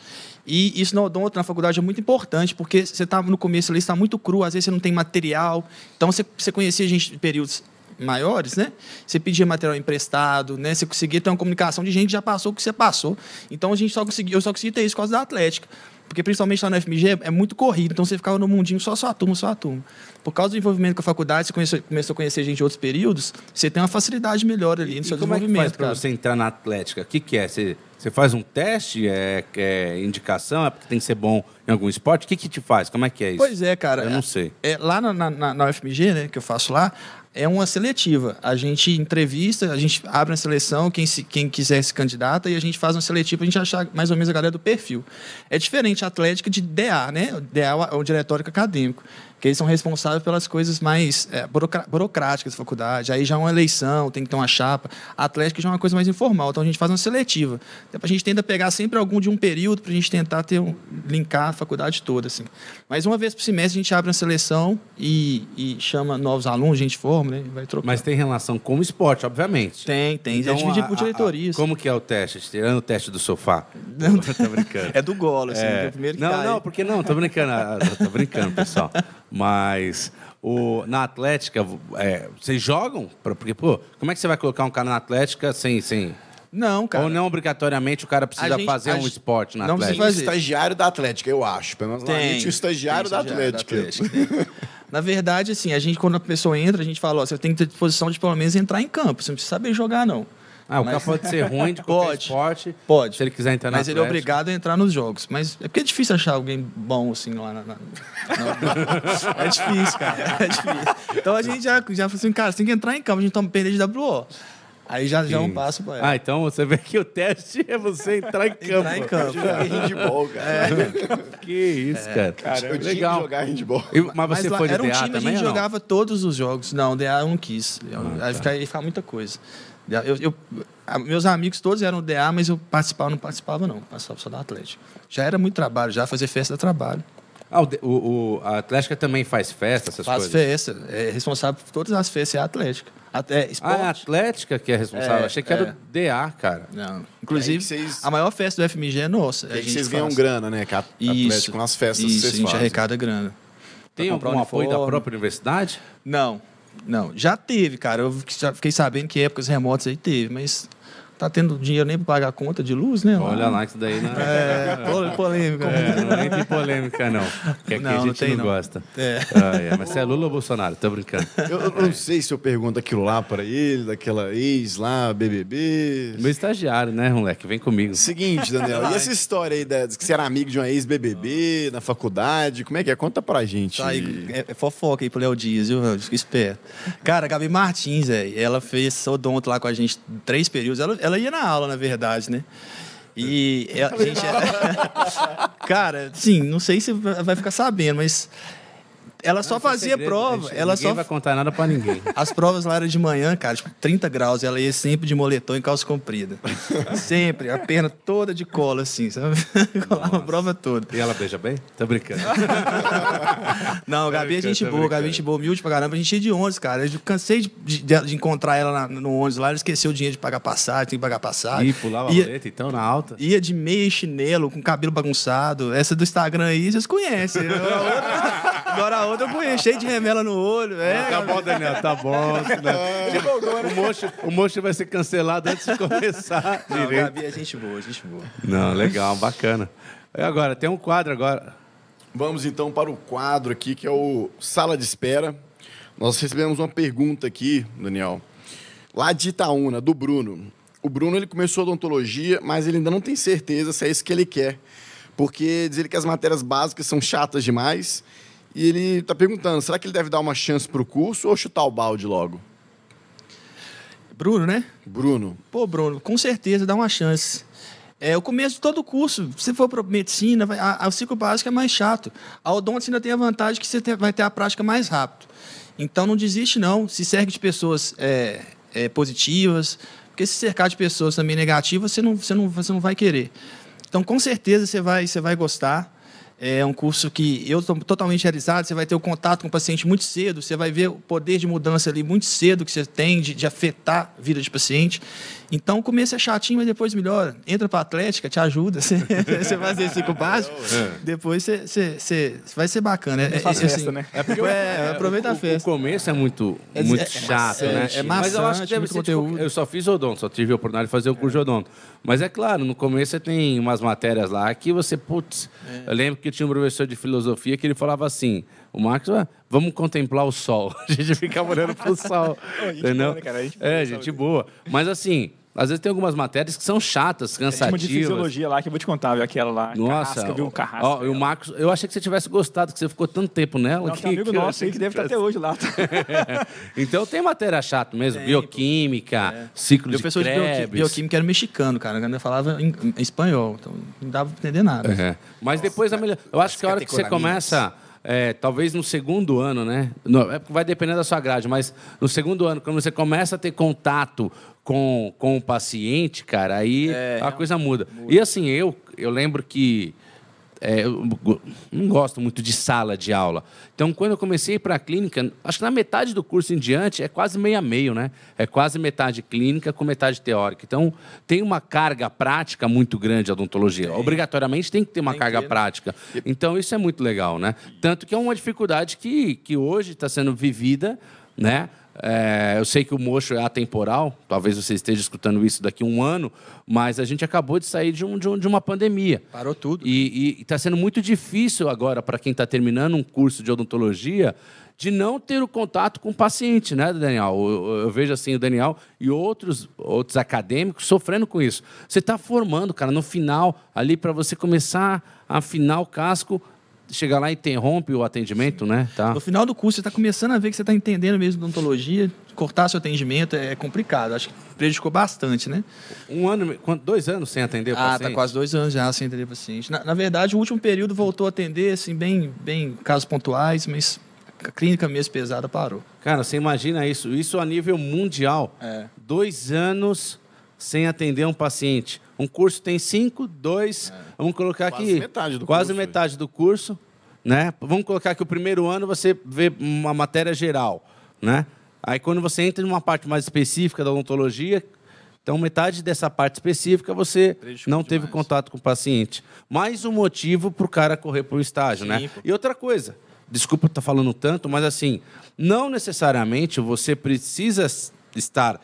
E isso no odonto, na faculdade, é muito importante, porque você está no começo ali, está muito cru, às vezes você não tem material. Então você, você conhecia gente de períodos maiores, né? Você pedia material emprestado, né? Você conseguia ter uma comunicação de gente que já passou o que você passou. Então a gente só conseguia, eu só conseguia ter isso por causa da Atlética. Porque principalmente lá no FMG é muito corrido, então você ficava no mundinho só sua turma, sua turma. Por causa do envolvimento com a faculdade, você começou, começou a conhecer gente de outros períodos, você tem uma facilidade melhor ali no E seu como é que faz desenvolvimento, para você entrar na Atlética? O que, que é? Você, você faz um teste? É, é indicação? É porque tem que ser bom em algum esporte? O que, que te faz? Como é que é isso? Pois é, cara. Eu não sei. É, lá na, na, na- na UFMG, né, que eu faço lá, é uma seletiva. A gente entrevista, a gente abre uma seleção, quem, se, quem quiser se candidata, e a gente faz uma seletiva, a gente achar mais ou menos a galera do perfil. É diferente a Atlética de DA, né? DA é o diretório acadêmico. Que eles são responsáveis pelas coisas mais é, burocráticas da faculdade. Aí já é uma eleição, tem que ter uma chapa. A Atlética já é uma coisa mais informal, então a gente faz uma seletiva. Então, a gente tenta pegar sempre algum de um período para a gente tentar ter um, linkar a faculdade toda. Assim. Mas uma vez por semestre a gente abre uma seleção e, e chama novos alunos, a gente forma, né? e Vai trocar. Mas tem relação com o esporte, obviamente. tem, tem. Então, é dividido a- por diretorias. Como que é o teste? Tirando o teste do sofá. Não, Tô brincando. É do golo, assim, É. é o primeiro que não, cai. não, porque não, tô brincando, ah, tô brincando, pessoal. Mas o, na Atlética, é, vocês jogam? Porque, pô, como é que você vai colocar um cara na Atlética sem. sem... Não, cara. Ou não obrigatoriamente o cara precisa gente- fazer um esporte na não Tem Atlética? o fazer. estagiário da Atlética, eu acho. Pelo menos lá a gente, o estagiário, tem da Atlética. tem. Na verdade, assim, a gente, quando a pessoa entra, a gente fala, ó, você tem que ter disposição de pelo menos entrar em campo. Você não precisa saber jogar, não. Ah, o cara Mas- pode ser ruim de qualquer Pode. esporte. Pode. Se ele quiser entrar na Mas ele é obrigado a entrar nos jogos. Mas é porque é difícil achar alguém bom, assim, lá na... na- na- É difícil, cara. É difícil. Então a gente já, já falou assim, cara, você tem que entrar em campo, a gente toma perder de WO. Aí já, já é um passo pra Ah, então você vê que o teste é você entrar em campo. Entrar em campo. Eu joguei handball, cara. Que isso, cara. Eu tinha Legal. que jogar handball. E- mas você lá foi de era um DA time, a também gente jogava todos os jogos. Não, DA eu não quis. Eu- Ah, aí tá. ficava, muita coisa. Eu, eu- a- meus amigos todos eram DA, mas eu participava, não participava não. Participava só da Atlético. Já era muito trabalho, já fazer festa da trabalho. Ah, o, o, o- a Atlética também faz festa, essas Faz coisas? festa. É responsável por todas as festas, é a Atlética. Até Ah, esporte. é a Atlética que é responsável. É, Achei que era é. o DA, cara. Não. Inclusive, que vocês- a maior festa do FMG é nossa. E aí gente vocês ganham faz. grana, né? Que a Isso. Atlético nas festas que Isso, vocês a gente fazem. arrecada grana. Tem algum apoio da própria universidade? Não, não. Já teve, cara. Eu já fiquei sabendo que épocas remotas aí teve, mas tá tendo dinheiro nem para pagar a conta de luz, né? Olha lá, isso daí não É, pol- polêmica. É, não nem tem polêmica, não. Que aqui Não, a não gente tem, não, não. gosta. É. Ah, é, Mas você é Lula ou Bolsonaro? Tô brincando. Eu, eu não sei se eu pergunto aquilo lá pra ele, daquela ex lá, BBB. Meu estagiário, né, moleque? Vem comigo. Seguinte, Daniel, e essa história aí da, que você era amigo de uma ex-BBB na faculdade? Como é que é? Conta pra gente. Tá aí, é, é fofoca aí pro Léo Dias, viu? velho? Fica esperto. Cara, a Gabi Martins, velho, ela fez odonto lá com a gente três períodos. Ela, ela ia na aula, na verdade, né? E a gente. Cara, sim, não sei se vai ficar sabendo, mas. Ela só fazia Segredo, prova. gente, Ela ninguém só vai contar nada pra ninguém. As provas lá eram de manhã, cara, tipo 30 graus. Ela ia sempre de moletom e calça comprida. sempre, a perna toda de cola, assim, sabe? Colava a prova toda. E ela beija bem? Tô brincando. Não, a Gabi é gente boa, a Gabi é gente boa, humilde pra caramba. A gente ia de ônibus, cara. Eu cansei de, de- de encontrar ela na- no ônibus lá, ela esqueceu o dinheiro de pagar passagem, tem que pagar passagem. E pulava a ia, roleta, então, na alta? ia de meia e chinelo, com cabelo bagunçado. Essa do Instagram aí, vocês conhecem. Agora a outra, a eu conheço, cheio de remela no olho. É, Tá bom, Daniel, tá bom. né? o, mocho, o mocho vai ser cancelado antes de começar. Não, a direito. Gabi é gente boa, gente boa. Não, legal, bacana. E agora, tem um quadro agora. Vamos então para o quadro aqui, que é o Sala de Espera. Nós recebemos uma pergunta aqui, Daniel, lá de Itaúna, do Bruno. O Bruno ele começou odontologia, mas ele ainda não tem certeza se é isso que ele quer. Porque diz ele que as matérias básicas são chatas demais. E ele está perguntando, será que ele deve dar uma chance para o curso ou chutar o balde logo? Bruno, né? Bruno, Pô, Bruno, com certeza dá uma chance. É o começo de todo o curso. Se for para medicina, vai- a, a- o ciclo básico é mais chato. A odonto ainda tem a vantagem que você te- vai ter a prática mais rápido. Então não desiste não. Se cerque de pessoas é, é, positivas, porque se cercar de pessoas também negativas, você não, você não, você não vai querer. Então com certeza você vai, você vai gostar. É um curso que eu estou totalmente realizado. Você vai ter o contato com o paciente muito cedo. Você vai ver o poder de mudança ali muito cedo que você tem de, de afetar a vida de paciente. Então, o começo é chatinho, mas depois melhora. Entra para a Atlética, te ajuda. Você, você faz esse ciclo básico. Depois você, vai ser bacana. É, faz é, festa, né? É, porque, é, aproveita o, a festa. O começo é muito, É- muito é- chato, é- né? é Mas eu acho que maçante, deve ser tipo, conteúdo. Eu só fiz odonto, só tive a oportunidade de fazer o curso de odonto. Mas é claro, no começo você tem umas matérias lá que você, putz... É. Eu lembro que tinha um professor de filosofia que ele falava assim... O Marcos, ah, vamos contemplar o sol. A gente ficava olhando pro sol. entendeu? boa, né, cara? Gente boa, é, gente boa. Mas assim, às vezes tem algumas matérias que são chatas, Tinha uma cansativas. de fisiologia lá que eu vou te contar, viu? Aquela lá. Nossa, Carrasca, viu? Carrasca. ó, e o Marcos, eu achei que você tivesse gostado, que você ficou tanto tempo nela. Não, que, tem um amigo que nosso aí que deve estar até hoje lá. então tem matéria chata mesmo, Tem, bioquímica, ciclo Meu de professor de bioquímica era mexicano, cara. Ainda falava em, em espanhol. Então não dava para entender nada. É. Mas depois a melhor. Eu acho que a hora que você começa é, talvez no segundo ano, né? No, é, vai depender da sua grade, mas no segundo ano, quando você começa a ter contato com, com o paciente, cara, aí É, a coisa muda. E assim, eu, eu lembro que é, eu não gosto muito de sala de aula. Então, quando eu comecei para a clínica, acho que na metade do curso em diante é quase meio a meio, né? É quase metade clínica com metade teórica. Então, tem uma carga prática muito grande a odontologia. Obrigatoriamente tem que ter uma Tem que carga ter, né? prática. Então, isso é muito legal, né? Tanto que é uma dificuldade que, que hoje está sendo vivida, né? É, eu sei que o mocho é atemporal, talvez você esteja escutando isso daqui a um ano, mas a gente acabou de sair de, um- de um- de uma pandemia. Parou tudo. E está sendo muito difícil agora para quem está terminando um curso de odontologia de não ter o contato com o paciente, né, Daniel? Eu, eu- eu vejo assim o Daniel e outros, outros acadêmicos sofrendo com isso. Você está formando, cara, no final, ali para você começar a afinar o casco, chegar lá e interrompe o atendimento, né? Tá. No final do curso, você está começando a ver que você está entendendo mesmo odontologia. Cortar seu atendimento é complicado. Acho que prejudicou bastante, né? Um ano, dois anos sem atender o Ah, paciente? tá quase dois anos já sem atender paciente. Na, na verdade, o último período voltou a atender, assim, bem, bem casos pontuais, mas a clínica mesmo pesada parou. Cara, você imagina isso? Isso a nível mundial. É. Dois anos sem atender um paciente. Um curso tem cinco, dois. Vamos colocar Quase aqui. metade do quase curso, metade do curso. Né? Vamos colocar que o primeiro ano você vê uma matéria geral. Né? Aí quando você entra numa parte mais específica da odontologia, então metade dessa parte específica você Prejudicou não teve demais. contato com o paciente. Mais um motivo para o cara correr para o estágio. Sim, né? pô. E outra coisa, desculpa estar falando tanto, mas assim, não necessariamente você precisa estar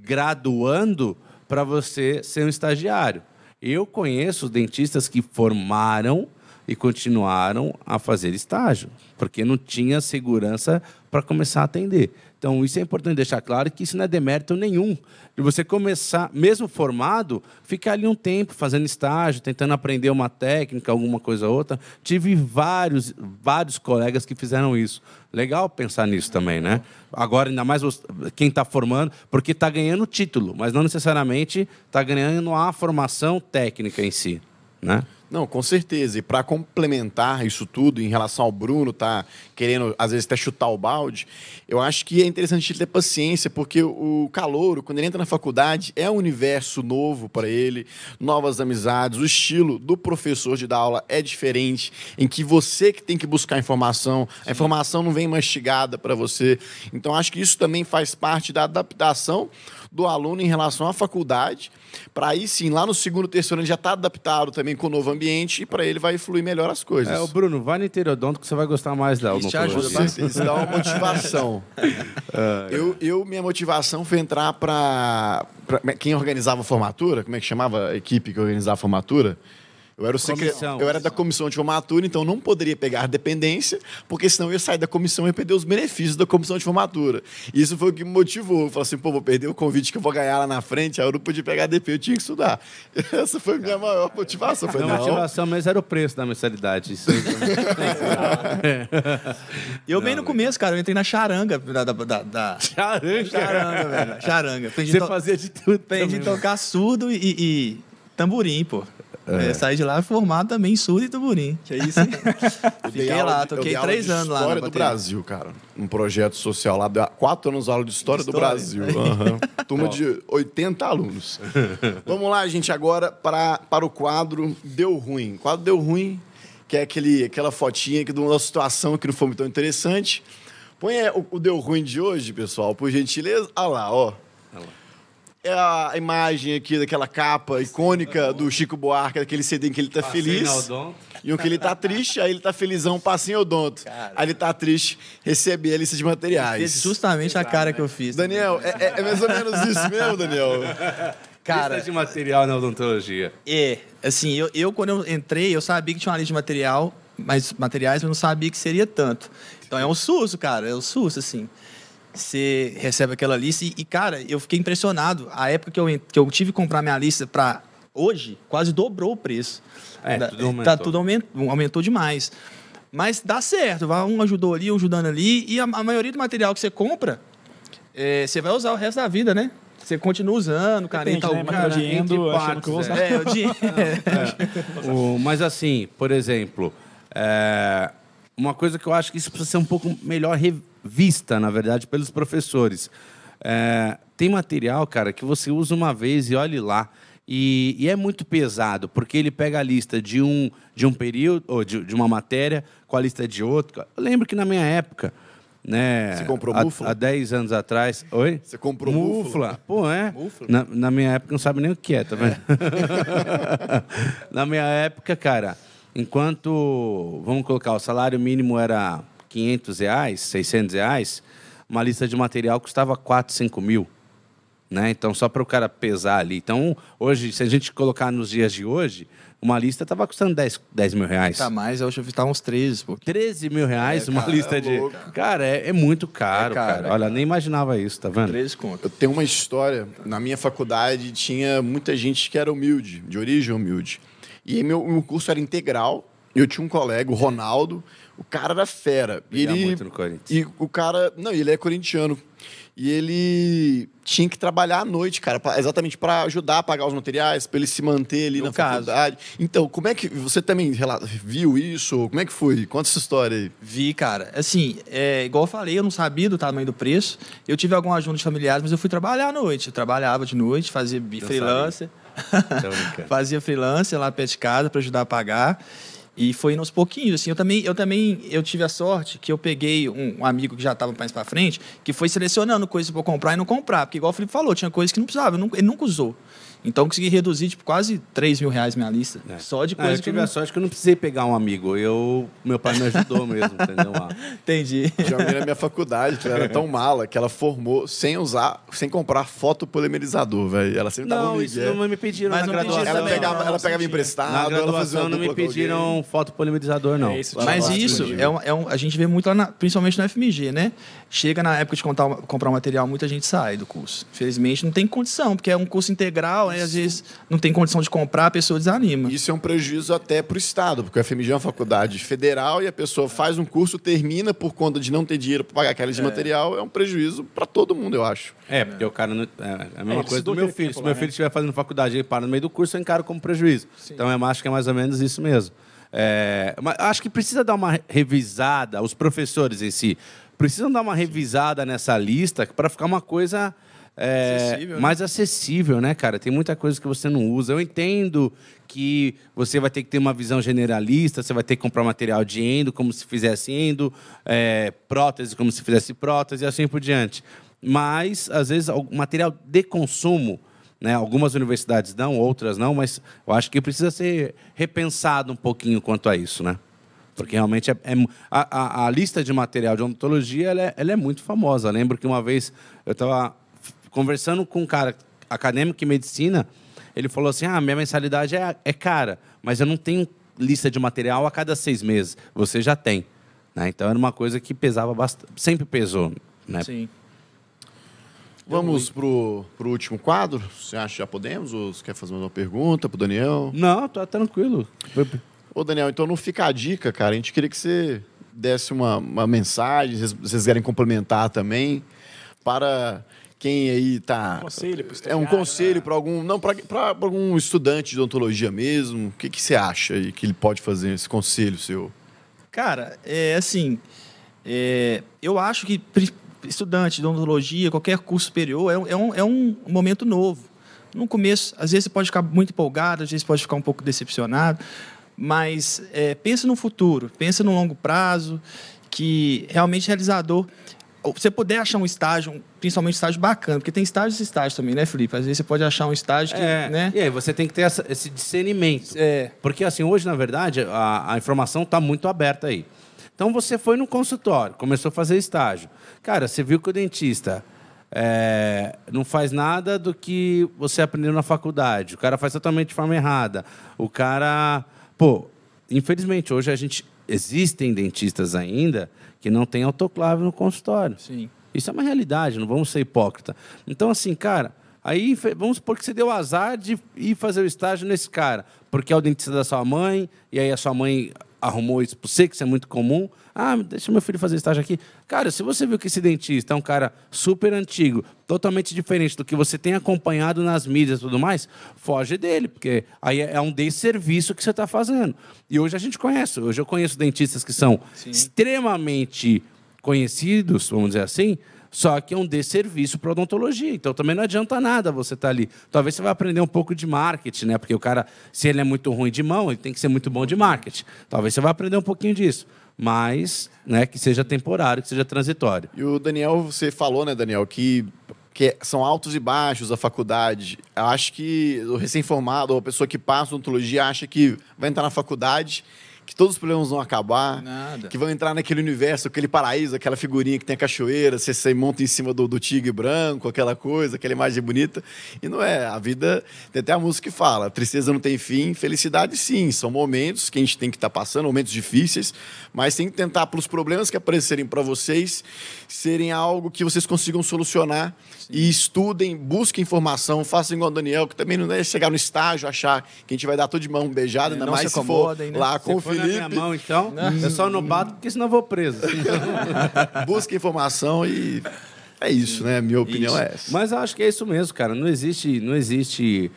graduando para você ser um estagiário. Eu conheço dentistas que formaram e continuaram a fazer estágio, porque não tinha segurança para começar a atender. Então, isso é importante deixar claro que isso não é demérito nenhum. De você começar, mesmo formado, ficar ali um tempo fazendo estágio, tentando aprender uma técnica, alguma coisa ou outra. Tive vários, vários colegas que fizeram isso. Legal pensar nisso também, né? Agora, ainda mais quem está formando, porque está ganhando título, mas não necessariamente está ganhando a formação técnica em si, né? Não, com certeza. E para complementar isso tudo, em relação ao Bruno, tá querendo, às vezes, até chutar o balde, eu acho que é interessante ele ter paciência, porque o calouro, quando ele entra na faculdade, é um universo novo para ele, novas amizades, o estilo do professor de dar aula é diferente, em que você que tem que buscar informação, a informação não vem mastigada para você. Então, acho que isso também faz parte da adaptação do aluno em relação à faculdade, para aí sim, lá no segundo, terceiro ano, ele já está adaptado também com o novo ambiente e para ele vai fluir melhor as coisas. É, o Bruno, vai no interiodonto que você vai gostar mais da Isso te ajuda bastante. isso dá uma motivação. eu, eu, minha motivação foi entrar para quem organizava a formatura, como é que chamava a equipe que organizava a formatura? Eu era, o eu era da comissão de formatura, então não poderia pegar dependência, porque senão eu ia sair da comissão e ia perder os benefícios da comissão de formatura. E isso foi o que me motivou. Eu falei assim, pô, vou perder o convite que eu vou ganhar lá na frente, aí eu não podia pegar DP, eu tinha que estudar. Essa foi a minha maior motivação. Falei, não, motivação mesmo era o preço da mensalidade. Isso aí. Eu bem no começo, cara, eu entrei na charanga da... da, da, da- Charanga. Charanga, velho. Charanga. Aprendi, Você to- fazia de tudo aprendi a também. tocar surdo e, e tamborim, pô. É, saí de lá formado também em surdo e tamborim. Que é isso, Fiquei lá, toquei dei aula três de anos lá História do. Brasil, cara. Um projeto social lá. Quatro anos de aula de História, do História. Brasil. Aham. Turma de 80 alunos. Vamos lá, gente, agora para, para o quadro Deu Ruim. O quadro Deu Ruim, que é aquele, aquela fotinha que de uma situação que não foi muito tão interessante. Põe é, o, o Deu Ruim de hoje, pessoal, por gentileza. Olha lá, ó. É a imagem aqui daquela capa icônica do Chico Buarque, daquele CD em que ele tá Passei feliz. E um que ele tá triste, aí ele tá felizão, passa em odonto. Cara. Aí ele tá triste, receber a lista de materiais. Fez justamente a cara que eu fiz. Daniel, é, é- é mais ou menos isso mesmo, Daniel? Cara, Lista de material na odontologia. É, assim, eu, eu quando eu entrei, eu sabia que tinha uma lista de material, mas materiais eu não sabia que seria tanto. Então é um susto, cara, é um susto, assim. Você recebe aquela lista e, e, cara, eu fiquei impressionado. A época que eu, que eu tive que comprar minha lista para hoje, quase dobrou o preço. É, Da- tudo aumentou. Tá, tudo aumentou, aumentou demais. Mas dá certo, vai um ajudou ali, um ajudando ali, e a, a maioria do material que você compra, é, você vai usar o resto da vida, né? Você continua usando, caneta Depende, né? alguma. Material de entre endo, achando que eu vou partes, usar. É, o dinheiro. O- mas assim, por exemplo, é, uma coisa que eu acho que isso precisa ser um pouco melhor revista, na verdade, pelos professores. É, tem material, cara, que você usa uma vez e olhe lá. E, e, é muito pesado, porque ele pega a lista de um, de um período, ou de, de uma matéria, com a lista de outro. Eu lembro que na minha época, né? Você comprou há, mufla? Há 10 anos atrás. Oi? Você comprou mufla? mufla? Pô, é. Mufla? Na, na minha época não sabe nem o que é, tá vendo? na minha época, cara, enquanto, vamos colocar, o salário mínimo era 500 reais, 600 reais, uma lista de material custava 4, 5 mil. Né? Então, só para o cara pesar ali. Então, hoje, se a gente colocar nos dias de hoje, uma lista estava custando 10, 10 mil reais. Tá mais, eu acho que tá uns 13, pô. 13 mil reais É, uma cara, lista é de. Cara, é, é muito caro, É caro, cara. é Olha, nem imaginava isso, tá vendo? 13 conto. Eu tenho uma história. Na minha faculdade tinha muita gente que era humilde, de origem humilde. E meu, meu curso era integral. E eu tinha um colega, o Ronaldo. O cara era fera. E ele, muito no Corinthians. E o cara. Não, ele é corintiano. E ele tinha que trabalhar à noite, cara, pra- exatamente para ajudar a pagar os materiais, para ele se manter ali No na caso. faculdade. Então, como é que. Você também rela- viu isso? Como é que foi? Conta essa história aí. Vi, cara. Assim, é, igual eu falei, eu não sabia do tamanho do preço. Eu tive alguma ajuda de familiares, mas eu fui trabalhar à noite. Eu trabalhava de noite, fazia bi- freelancer. Fazia freelancer lá perto de casa para ajudar a pagar. E foi aos pouquinhos, assim. Eu também, eu também eu tive a sorte que eu peguei um, um amigo que já estava mais para frente, que foi selecionando coisas para comprar e não comprar. Porque, igual o Felipe falou, tinha coisas que não precisava, ele nunca usou. Então, eu consegui reduzir, tipo, quase 3 mil reais minha lista. É. Só de Ah, coisa eu que tive eu a não... sorte que eu não precisei pegar um amigo. Eu, meu pai me ajudou mesmo, entendeu? Ah, Entendi. Tinha uma na minha faculdade que ela era tão mala que ela formou sem usar, sem comprar fotopolimerizador, velho. Ela sempre dava um Não, isso migué. não me pediram Mas na não pediram graduação. Ela também, pegava, não, ela não pegava emprestado, Na ela fazia graduação não me pediram fotopolimerizador, não. É isso, Mas isso, é um, é um- a gente vê muito lá, na- principalmente no FMG, né? Chega na época de contar, comprar um material, muita gente sai do curso. Felizmente não tem condição, porque é um curso integral, né? Às vezes não tem condição de comprar, a pessoa desanima. Isso é um prejuízo até para o Estado, porque o FMG é uma faculdade federal e a pessoa faz um curso, termina por conta de não ter dinheiro para pagar aquela de material, é um prejuízo para todo mundo, eu acho. É, porque o cara não. É a mesma ele coisa do meu filho. tempo Se meu né? filho estiver fazendo faculdade e ele para no meio do curso, eu encaro como prejuízo. Então eu acho que é mais ou menos isso mesmo. É, mas acho que precisa dar uma revisada, os professores em si, precisam dar uma revisada nessa lista para ficar uma coisa. É, Acessível, né? mais acessível, né, cara? Tem muita coisa que você não usa. Eu entendo que você vai ter que ter uma visão generalista, você vai ter que comprar material de endo, como se fizesse endo, é, prótese, como se fizesse prótese, e assim por diante. Mas, às vezes, o material de consumo, né, algumas universidades dão, outras não, mas eu acho que precisa ser repensado um pouquinho quanto a isso, né? Porque realmente é, é- a, a- lista de material de odontologia ela é, ela é muito famosa. Lembro que uma vez eu estava conversando com um cara acadêmico em medicina, ele falou assim: ah, minha mensalidade é, é cara, mas eu não tenho lista de material a cada seis meses. Você já tem. Né? Então era uma coisa que pesava bastante, sempre pesou. Né? Sim. Vamos pro, pro último quadro? Você acha que já podemos? Ou você quer fazer mais uma pergunta pro Daniel? Não, tá tranquilo. Ô, Daniel, então não fica a dica, cara. A gente queria que você desse uma, uma mensagem, se vocês querem complementar também, para quem aí tá. Conselho pro É um conselho para algum. Não, para algum estudante de odontologia mesmo. O que, que você acha aí que ele pode fazer, esse conselho seu? Cara, é assim, é, eu acho que estudante de odontologia, qualquer curso superior, é, um- é um, é um momento novo. No começo, às vezes você pode ficar muito empolgado, às vezes pode ficar um pouco decepcionado, mas é, pensa no futuro, pensa no longo prazo, que realmente realizador. Você puder achar um estágio, principalmente um estágio bacana, porque tem estágios e estágios também, né, Felipe? Às vezes você pode achar um estágio que, É, né? E aí você tem que ter essa- esse discernimento. É. Porque assim, hoje, na verdade, a, a informação está muito aberta aí. Então você foi no consultório, começou a fazer estágio. Cara, você viu que o dentista é, não faz nada do que você aprendeu na faculdade. O cara faz totalmente de forma errada. O cara. Pô, infelizmente, hoje a gente. Existem dentistas ainda que não têm autoclave no consultório. Sim. Isso é uma realidade, não vamos ser hipócrita. Então, assim, cara, aí vamos supor que você deu azar de ir fazer o estágio nesse cara, porque é o dentista da sua mãe, e aí a sua mãe arrumou isso para você, que isso é muito comum. Ah, deixa meu filho fazer estágio aqui. Cara, se você viu que esse dentista é um cara super antigo, totalmente diferente do que você tem acompanhado nas mídias e tudo mais, foge dele, porque aí é um desserviço que você está fazendo. E hoje a gente conhece, hoje eu conheço dentistas que são Sim. extremamente conhecidos, vamos dizer assim, só que é um desserviço para odontologia. Então também não adianta nada você estar tá ali. Talvez você vai aprender um pouco de marketing, né? Porque o cara, se ele é muito ruim de mão, ele tem que ser muito bom de marketing. Talvez você vai aprender um pouquinho disso. Mas, né, que seja temporário, que seja transitório. E o Daniel, você falou, né, Daniel, que que são altos e baixos a faculdade. Eu acho que o recém-formado ou a pessoa que passa odontologia acha que vai entrar na faculdade que todos os problemas vão acabar, Nada. que vão entrar naquele universo, aquele paraíso, aquela figurinha que tem a cachoeira, você, você monta em cima do, do tigre branco, aquela coisa, aquela imagem bonita. E não é. A vida tem até a música que fala: tristeza não tem fim, felicidade sim. São momentos que a gente tem que estar tá passando, momentos difíceis, mas tem que tentar, pelos problemas que aparecerem para vocês, serem algo que vocês consigam solucionar sim. e estudem, busquem informação, façam igual o Daniel, que também não é chegar no estágio, achar que a gente vai dar todo de mão beijada, é, ainda mais se, for né? lá conferir na minha mão, então. Eu só não bato porque senão eu vou preso. Busca informação e é isso, né? Minha opinião isso. é essa. Mas acho que é isso mesmo, cara. Não existe, não existe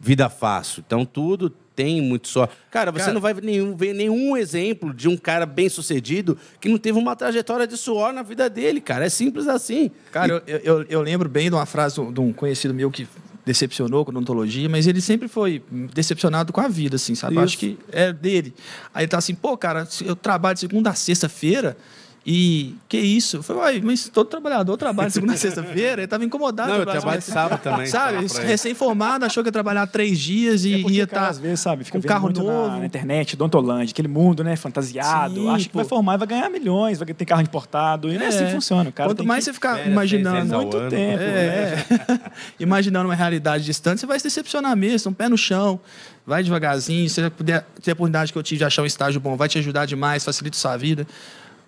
vida fácil. Então tudo tem muito só. Cara, você cara, não vai ver nenhum, ver nenhum exemplo de um cara bem sucedido que não teve uma trajetória de suor na vida dele, cara. É simples assim. Cara, e... eu, eu, eu, lembro bem de uma frase de um conhecido meu que decepcionou com a odontologia, mas ele sempre foi decepcionado com a vida, assim, sabe? Acho que é dele. Aí ele tá assim, pô, cara, eu trabalho de segunda a sexta-feira, e que isso? Eu falei, mas todo trabalhador trabalha segunda a sexta-feira, ele estava incomodado. Não, eu trabalho de sábado também. Sabe, recém-formado, achou que ia trabalhar três dias e é ia estar. Tá às vezes, sabe, fica um carro novo. Na, na internet, Dontolândia, aquele mundo, né, fantasiado. Sim, acha que vai formar e vai ganhar milhões, vai ter carro importado. E é, não é assim que funciona. Cara Quanto mais você ficar imaginando. Muito ano, tempo. É, né? imaginando uma realidade distante, você vai se decepcionar mesmo, um pé no chão vai devagarzinho. Se você puder ter a oportunidade que eu tive de achar um estágio bom, vai te ajudar demais, facilita a sua vida.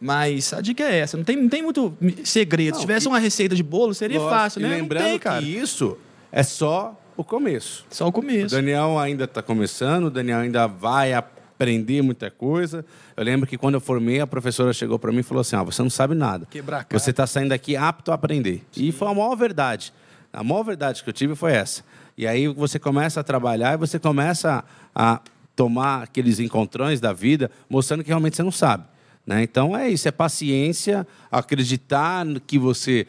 Mas a dica é essa, não tem, não tem muito segredo. Não, Se tivesse e... uma receita de bolo, seria Lógico, fácil, né? Lembrando tem, que isso é só o começo. Só o começo. O Daniel ainda está começando, o Daniel ainda vai aprender muita coisa. Eu lembro que quando eu formei, a professora chegou para mim e falou assim: ah, você não sabe nada. Quebrar Você está saindo daqui apto a aprender. Sim. E foi a maior verdade. A maior verdade que eu tive foi essa. E aí você começa a trabalhar e você começa a tomar aqueles encontrões da vida, mostrando que realmente você não sabe. Né? Então é isso, é paciência, acreditar que você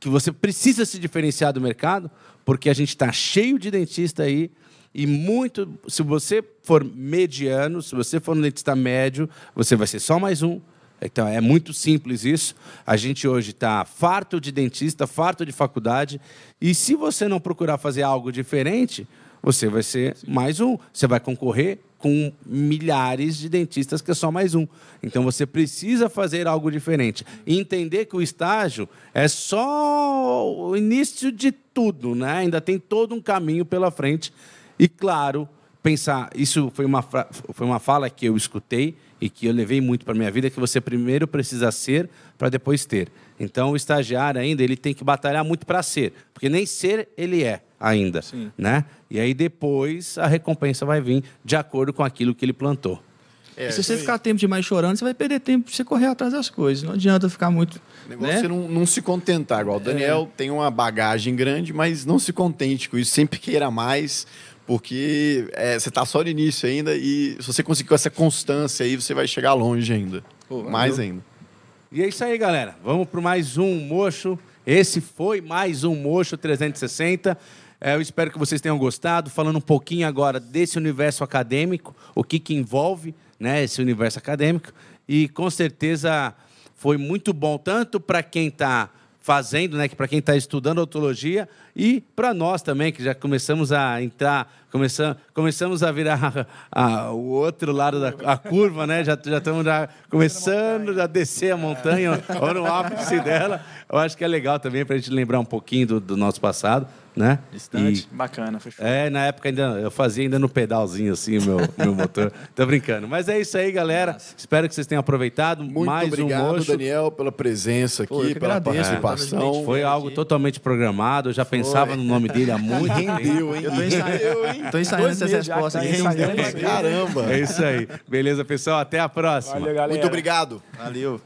que você precisa se diferenciar do mercado, porque a gente está cheio de dentista aí e muito. Se você for mediano, se você for um dentista médio, você vai ser só mais um. Então é muito simples isso. A gente hoje está farto de dentista, farto de faculdade, e se você não procurar fazer algo diferente, você vai ser mais um. Você vai concorrer com milhares de dentistas que é só mais um. Então você precisa fazer algo diferente. E entender que o estágio é só o início de tudo, né? Ainda tem todo um caminho pela frente. E claro, pensar, isso foi uma, foi uma fala que eu escutei e que eu levei muito para minha vida, que você primeiro precisa ser para depois ter. Então o estagiário ainda ele tem que batalhar muito para ser, porque nem ser ele é ainda, Sim. né? E aí depois a recompensa vai vir de acordo com aquilo que ele plantou. É, se você ficar tempo demais chorando, você vai perder tempo para você correr atrás das coisas. Não adianta ficar muito. O negócio né? é não, não se contentar. Igual o Daniel é. tem uma bagagem grande, mas não se contente com isso. Sempre queira mais, porque é, você está só no início ainda e se você conseguir com essa constância aí, você vai chegar longe ainda. Pô, mais ainda. E é isso aí, galera. Vamos para mais um Mocho. Esse foi mais um Mocho 360. É, eu espero que vocês tenham gostado. Falando um pouquinho agora desse universo acadêmico, o que, que envolve né, esse universo acadêmico. E com certeza foi muito bom, tanto para quem está fazendo, né, que para quem está estudando odontologia e para nós também que já começamos a entrar, começamos, começamos a virar a, a, o outro lado da a curva, né? Já já estamos já começando a descer a montanha ou no ápice dela. Eu acho que é legal também para a gente lembrar um pouquinho do, do nosso passado né? Distante. Bacana, foi show. É, na época ainda eu fazia ainda no pedalzinho assim meu, meu motor. Tô brincando. Mas é isso aí, galera. Espero que vocês tenham aproveitado. Muito Mais obrigado, um mocho. Daniel, pela presença aqui, Pô, pela agradeço, participação. é, Foi algo totalmente programado. Eu já pensava no nome dele há muito tempo. Rendeu, hein? Eu tô ensaiando, hein? tô ensaiando essas respostas tá aqui. ensaiando. Pra caramba. É isso aí. Beleza, pessoal? Até a próxima. Valeu, galera. Muito obrigado. Valeu.